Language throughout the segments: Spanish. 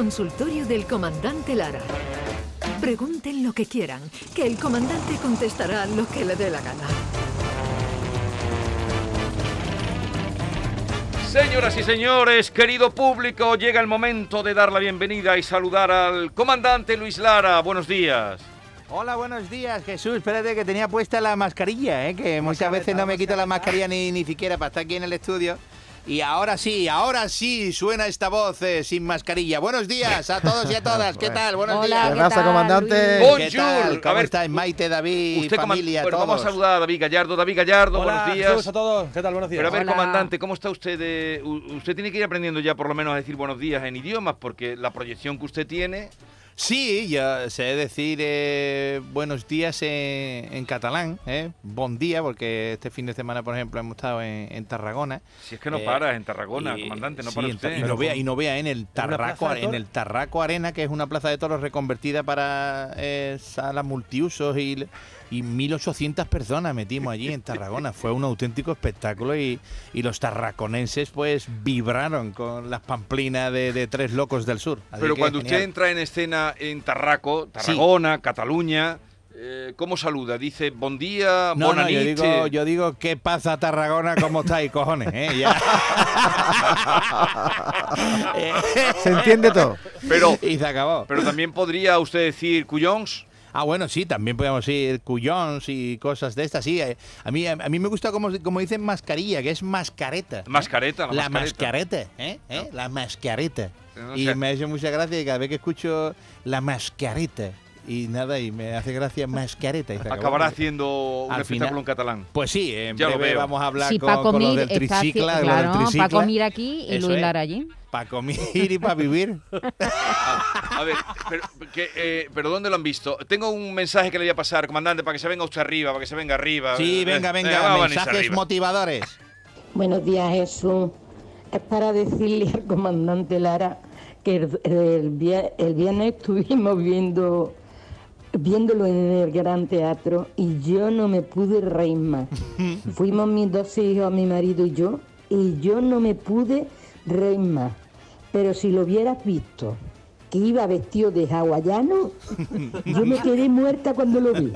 consultorio del comandante Lara. Pregunten lo que quieran, que el comandante contestará lo que le dé la gana. Señoras y señores, querido público, llega el momento de dar la bienvenida y saludar al comandante Luis Lara. Buenos días. Hola, buenos días, Jesús. Espérate que tenía puesta la mascarilla, ¿eh? que muchas veces no me quito la mascarilla ni, ni siquiera para estar aquí en el estudio. Y ahora sí, ahora sí suena esta voz eh, sin mascarilla. Buenos días a todos y a todas. ¿Qué tal? Buenos Hola, días. ¿qué tal, comandante. Luis? ¿Qué Bonjour. tal? A ¿Cómo ver, estáis? Maite, David, Usted, familia, bueno, todos. vamos a saludar a David Gallardo. David Gallardo, Hola, buenos días. saludos a todos. ¿Qué tal? Buenos días. Pero a ver, Hola. comandante, ¿cómo está usted? de- usted tiene que ir aprendiendo ya por lo menos a decir buenos días en idiomas, porque la proyección que usted tiene... Sí, yo sé decir eh, buenos días en, en catalán, ¿eh? Bon día, porque este fin de semana, por ejemplo, hemos estado en, en Tarragona. Si es que no Eh, para en Tarragona, y- comandante, no sí, para en Ta- usted. Y no, vea, y no vea en el Tarraco, en el Tarraco Arena, que es una plaza de toros reconvertida para eh, sala multiusos y, y 1.800 personas metimos allí en Tarragona. Fue un auténtico espectáculo y, y los tarraconenses pues vibraron con las pamplinas de, de tres locos del sur. Así Pero que cuando usted entra en escena en Tarraco, Tarragona, Cataluña, eh, ¿cómo saluda? Dice, bon día, No, no, yo digo, yo digo, ¿qué pasa Tarragona? ¿Cómo estáis, cojones? eh? Ya. Se entiende todo. Pero, y se acabó. pero también podría usted decir cuyons. Ah, bueno, sí, también podemos decir cuyons y cosas de estas, sí. eh, A mí, a mí me gusta como, como dicen mascarilla, que es mascareta. ¿eh? Mascareta, la La mascareta. mascareta, ¿eh? ¿Eh? La mascareta. No y me hace mucha gracia y cada vez que escucho la mascareta y nada, y me hace gracia mascareta. y. Acabará haciendo un Al espectáculo final- en catalán. Pues sí, en Ya lo breve veo. vamos a hablar Sí, con, Paco con los del tricicla. los del claro, tricicla. Paco Mir aquí y Eso Luis. Lara allí. Para comer y para vivir. A ver, pero, que, eh, pero ¿dónde lo han visto? Tengo un mensaje que le voy a pasar, comandante, para que se venga usted arriba, para que se venga arriba. Sí, Eh, venga, eh, venga, mensajes motivadores. Buenos días, Jesús. Es para decirle al comandante Lara que el, el viernes estuvimos viendo viéndolo en el Gran Teatro y yo no me pude reír más. Fuimos mis dos hijos, mi marido y yo, y yo no me pude reír más. Pero si lo hubieras visto, que iba vestido de hawaiano, yo me quedé muerta cuando lo vi.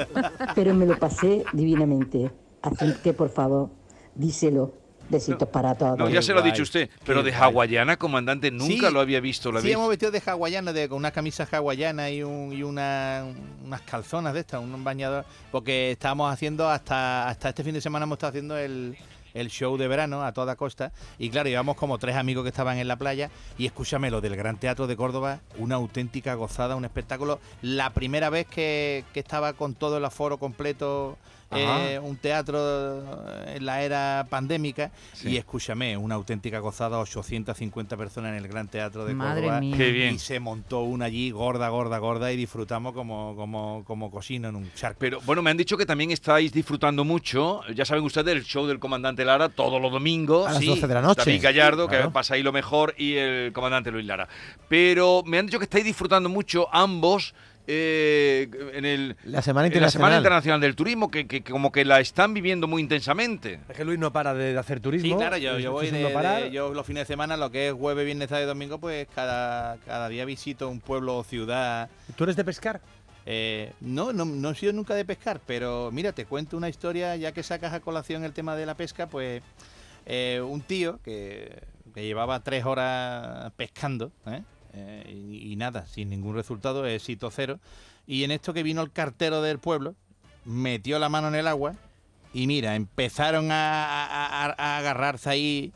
Pero me lo pasé divinamente. Así que, por favor, díselo. Besitos para todos. No, ya se lo ha dicho usted, pero de hawaiana, comandante, nunca Sí, lo había visto. ¿lo Sí, hemos vestido de hawaiana, de, con una camisa hawaiana y, un, y una, unas calzonas de estas, un bañador, porque estábamos haciendo hasta, hasta este fin de semana hemos estado haciendo el, el show de verano a toda costa y claro, íbamos como tres amigos que estaban en la playa y escúchame, lo del Gran Teatro de Córdoba, una auténtica gozada, un espectáculo. La primera vez que, que estaba con todo el aforo completo, eh, un teatro en la era pandémica Sí. y escúchame, una auténtica gozada, 850 personas en el Gran Teatro de Madre Córdoba. mía. Qué bien. Y se montó una allí gorda, gorda, gorda y disfrutamos como, como, como cocina en un charco. Pero bueno, me han dicho que también estáis disfrutando mucho. Ya saben ustedes, el show del comandante Lara todos los domingos. A las Sí, 12 de la noche. David Gallardo, que Claro. pasa ahí lo mejor, y el comandante Luis Lara. Pero me han dicho que estáis disfrutando mucho ambos. eh, en, el, La Semana en la Semana Internacional. Del Turismo, que, que- que como que la están viviendo muy intensamente. Es que Luis no para de, de hacer turismo. Sí, claro, yo, voy de, de- yo los fines de semana, lo que es jueves, viernes, sábado y domingo, pues cada, cada día visito un pueblo o ciudad. ¿Tú eres de pescar? Eh, no, no, no he sido nunca de pescar, pero mira, te cuento una historia, ya que sacas a colación el tema de la pesca, pues eh, un tío que, que llevaba tres horas pescando, ¿eh? Eh, y, nada, sin ningún resultado, éxito cero. Y en esto que vino el cartero del pueblo, metió la mano en el agua y mira, empezaron a agarrarse ahí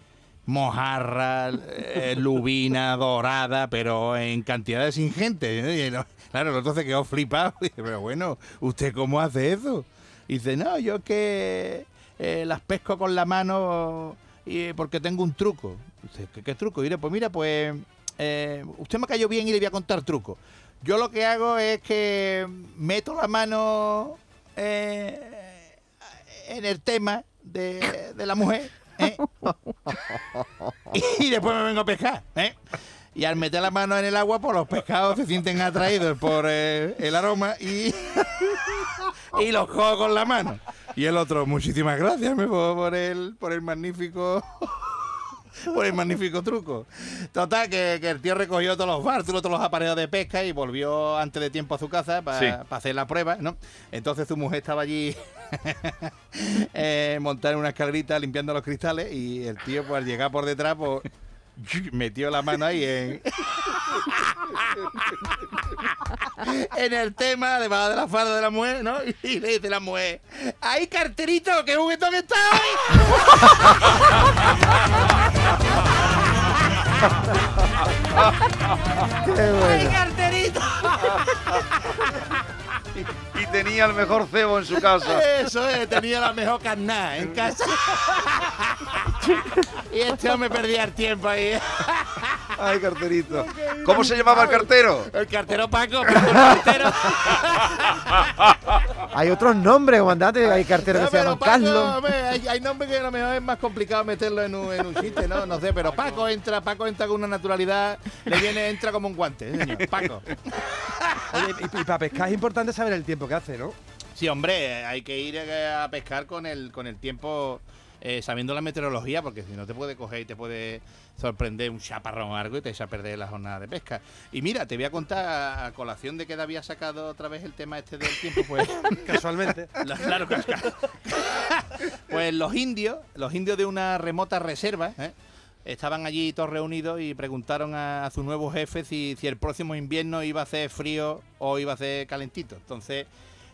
mojarra, eh, lubina, dorada, pero en cantidades ingentes. claro, el otro se quedó flipado. Dice, pero bueno, ¿usted cómo hace eso? Y dice, no, yo que eh, las pesco con la mano y, porque tengo un truco. Dice, ¿qué, truco? Y diré, pues mira, pues eh, usted me cayó bien y le voy a contar truco. Yo lo que hago es que meto la mano eh, en el tema de, de la mujer ¿eh? y después me vengo a pescar. ¿eh? Y al meter la mano en el agua, pues los pescados se sienten atraídos por eh, el aroma y, y los cojo con la mano. Y el otro, muchísimas gracias por el, por el magnífico por el magnífico truco. Total, que, que el tío recogió todos los bártulos, todos los aparejos de pesca y volvió antes de tiempo a su casa para Sí. hacer la prueba, ¿no? Entonces su mujer estaba allí eh, montada en una escalerita limpiando los cristales y el tío, pues al llegar por detrás, pues metió la mano ahí en... en el tema, debajo de la falda de la mujer, ¿no? Y le dice la mujer, ¡ay, carterito, qué juguetón está hoy! Qué ¡Ay, carterito! Y tenía el mejor cebo en su casa. Eso es, tenía la mejor carná en casa. y este hombre perdía el tiempo ahí. Ay, carterito. ¿Cómo se llamaba el cartero? El cartero Paco, Paco el cartero. Hay otros nombres, comandante. Hay carteros No, que se llaman Paco, Carlos. hombre, hay, hay nombres que a lo mejor es más complicado meterlo en un, en un chiste, ¿no? No sé, pero Paco entra, Paco entra con una naturalidad, le viene, entra como un guante, ¿eh, señor. Paco. Oye, y, y para pescar es importante saber el tiempo que hace, ¿no? Sí, hombre, hay que ir a pescar con el, con el tiempo, eh, sabiendo la meteorología, porque si no te puede coger y te puede sorprender un chaparrón o algo y te echa a perder la jornada de pesca. Y mira, te voy a contar a, colación de que había sacado otra vez el tema este del tiempo, pues... Casualmente. La- claro, claro, claro. Pues los indios, los indios de una remota reserva, ¿eh? estaban allí todos reunidos y preguntaron a, a su nuevo jefe si, si el próximo invierno iba a ser frío o iba a ser calentito. Entonces,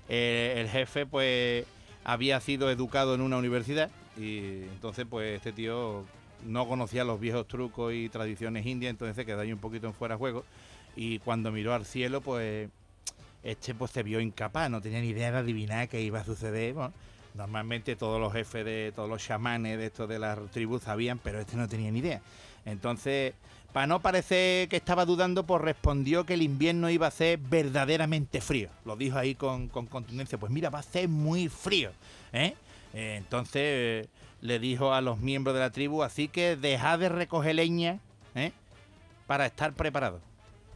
eh, el jefe, pues, había sido educado en una universidad y entonces, pues, este tío no conocía los viejos trucos y tradiciones indias, entonces se quedó ahí un poquito en fuera de juego. Y cuando miró al cielo, pues, este pues se vio incapaz, no tenía ni idea de adivinar qué iba a suceder. Normalmente todos los jefes de todos los chamanes de estos de las tribus sabían, pero este no tenía ni idea. Entonces, para no parecer que estaba dudando, pues respondió que el invierno iba a ser verdaderamente frío. Lo dijo ahí con, con contundencia, pues mira, va a ser muy frío. ¿eh? Eh, entonces eh, le dijo a los miembros de la tribu, así que dejad de recoger leña ¿eh? para estar preparados.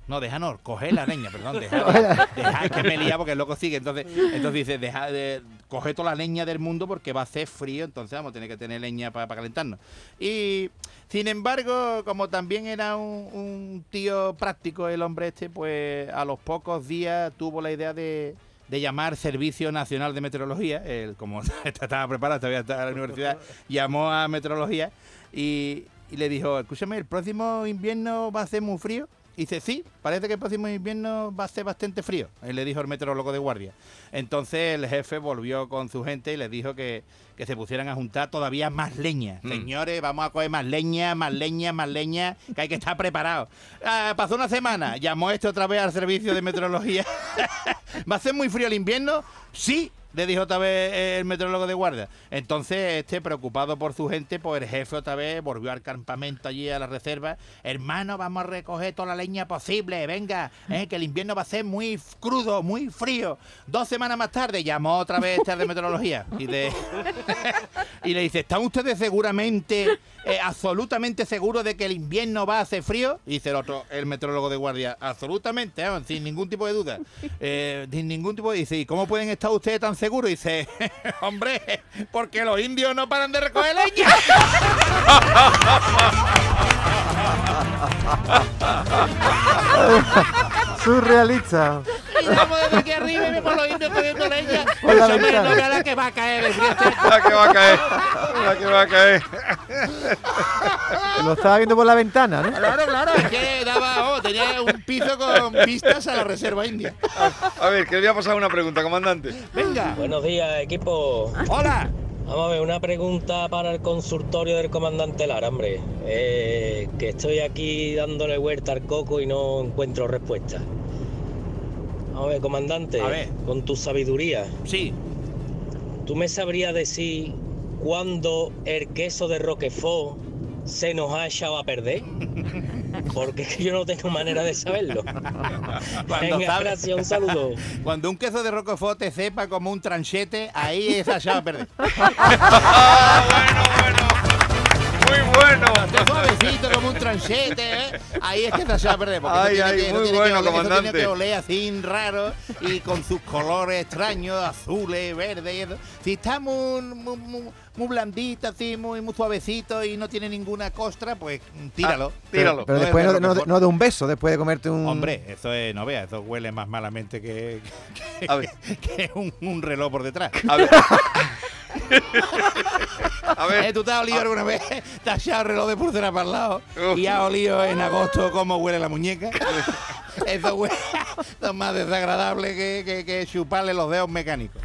No, deja no, coger la leña, perdón, deja, deja, es que me lía porque el loco sigue. Entonces, entonces dice, deja de coger toda la leña del mundo porque va a hacer frío, entonces vamos a tener que tener leña para calentarnos. Y sin embargo, como también era un, un tío práctico el hombre este, pues a los pocos días tuvo la idea de, de llamar Servicio Nacional de Meteorología, él, como estaba preparado, todavía estaba en la universidad, llamó a Meteorología y, y le dijo, escúchame, el próximo invierno va a ser muy frío. Y dice, sí, parece que el próximo invierno va a ser bastante frío. Él le dijo el meteorólogo de guardia. Entonces el jefe volvió con su gente y les dijo que, que se pusieran a juntar todavía más leña. Mm. Señores, vamos a coger más leña, más leña, más leña, que hay que estar preparados. Ah, pasó una semana, llamó este otra vez al servicio de meteorología. ¿Va a ser muy frío el invierno? Sí, le dijo otra vez el meteorólogo de guardia. Entonces, este, preocupado por su gente, pues el jefe otra vez volvió al campamento allí a la reserva. Hermano, vamos a recoger toda la leña posible, venga, eh, que el invierno va a ser muy crudo, muy frío. Dos semanas más tarde llamó otra vez este de meteorología y, de, y le dice, ¿están ustedes seguramente, eh, absolutamente seguros de que el invierno va a ser frío? Dice el otro, el meteorólogo de guardia, absolutamente, sin ningún tipo de duda. Eh, sin ningún tipo de... Dice, ¿y cómo pueden estar ustedes tan seguros? Dice, hombre, porque los indios no paran de recoger leña. Surrealista. Y vamos desde aquí arriba y vemos los indios cogiendo leña. Por la Hombre, ventana. no vea la que va a caer. La que va a caer. La que va a caer. Lo estaba viendo por la ventana, ¿no? Claro, claro, es que daba, oh, tenía un piso con vistas a la reserva india. A ver, que le voy a pasar una pregunta, comandante. Venga, Buenos días, equipo. hola. Vamos a ver, una pregunta para el consultorio del comandante Lara, hombre. Eh, que estoy aquí dándole vuelta al coco y no encuentro respuesta. A ver, comandante, A ver. con tu sabiduría, Sí, ¿tú me sabrías decir cuándo el queso de Roquefort se nos ha echado a perder? Porque es que yo no tengo manera de saberlo. Cuando Venga, gracias, un saludo. cuando un queso de roquefort te sepa como un tranchete, ahí es allá a perder. Bueno, bueno. Muy bueno. Esté suavecito como un tranchete, ¿eh? Ahí es que se va a perder. Porque Ay, ay, que, muy tiene que bueno, oler- eso tiene comandante. que oler así raro y con sus colores extraños, azules, verdes y eso. Si está muy, muy, muy- muy blandito, así, muy, muy suavecito y no tiene ninguna costra, pues mm, tíralo. Ah, tíralo. Pero No es después de no, no- no de un beso, después de comerte un. Hombre, eso es, no veas, eso huele más malamente que, que, A ver. que un, un reloj por detrás. A ver. A Eh, ver. ¿Tú te has olido alguna vez? ¿Te has echado el reloj de pulsera para el lado? ¿Y has olido en agosto cómo huele la muñeca? Eso huele es más desagradable que, que, que chuparle los dedos mecánicos.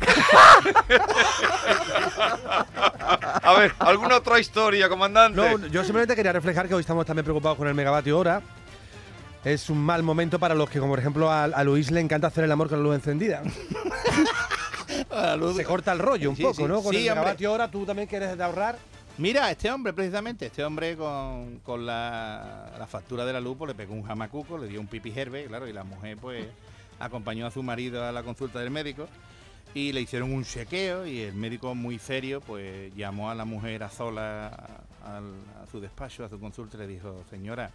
A ver, ¿alguna otra historia, comandante? No, yo simplemente quería reflejar que hoy estamos también preocupados con el megavatio hora. Es un mal momento para los que, como por ejemplo a, a Luis le encanta hacer el amor con la luz encendida. Luz- Se corta el rollo un Sí, poco, sí. ¿no? Con Sí, el hombre. megavatio hora tú también quieres de ahorrar. Mira, este hombre, precisamente, este hombre con, con la, la factura de la luz, pues le pegó un jamacuco, le dio un pipi herbe, claro, y la mujer, pues, acompañó a su marido a la consulta del médico y le hicieron un chequeo y el médico muy serio, pues, llamó a la mujer a sola al- a su despacho, a su consulta y le dijo, señora,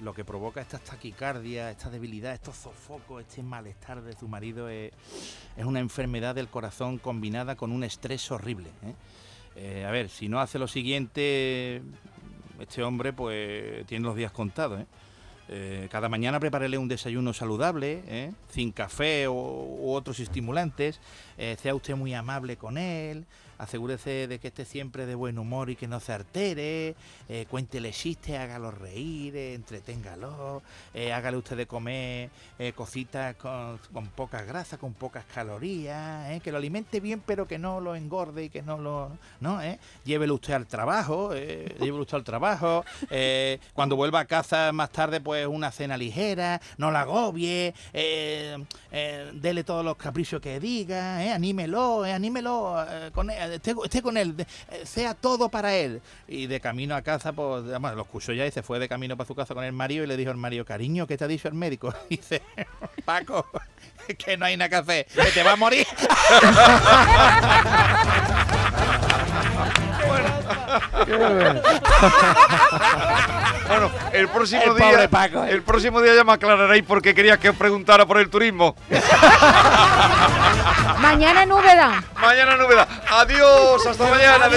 lo que provoca esta taquicardia, esta debilidad, estos sofocos, este malestar de su marido es, es una enfermedad del corazón combinada con un estrés horrible. ¿eh? Eh, a ver, si no hace lo siguiente, este hombre pues tiene los días contados. ¿eh? Eh, cada mañana prepárele un desayuno saludable, ¿eh? sin café o, u otros estimulantes. Eh, sea usted muy amable con él. Asegúrese de que esté siempre de buen humor y que no se altere. Cuéntele chistes, hágalo reír, entreténgalo. hágale usted de comer cositas con, con poca grasa, con pocas calorías. Que lo alimente bien, pero que no lo engorde y que no lo. ¿no? Llévelo usted al trabajo. llévelo usted al trabajo. cuando vuelva a casa más tarde, pues una cena ligera. No la agobie. eh, eh, dele todos los caprichos que diga. eh, anímelo, eh, anímelo. con él, esté, con él. sea todo para él. Y de camino a casa, pues, además, lo escuchó ya y se fue de camino para su casa con el marido y le dijo al marido, cariño, ¿qué te ha dicho el médico? Y dice, Paco, que no hay nada que hacer, que te va a morir. Bueno. Bueno, el próximo El día. pobre Paco, ¿eh? El próximo día ya me aclararéis por qué querías que os preguntara por el turismo. Mañana en Úbeda. Mañana novedad. Adiós, hasta mañana.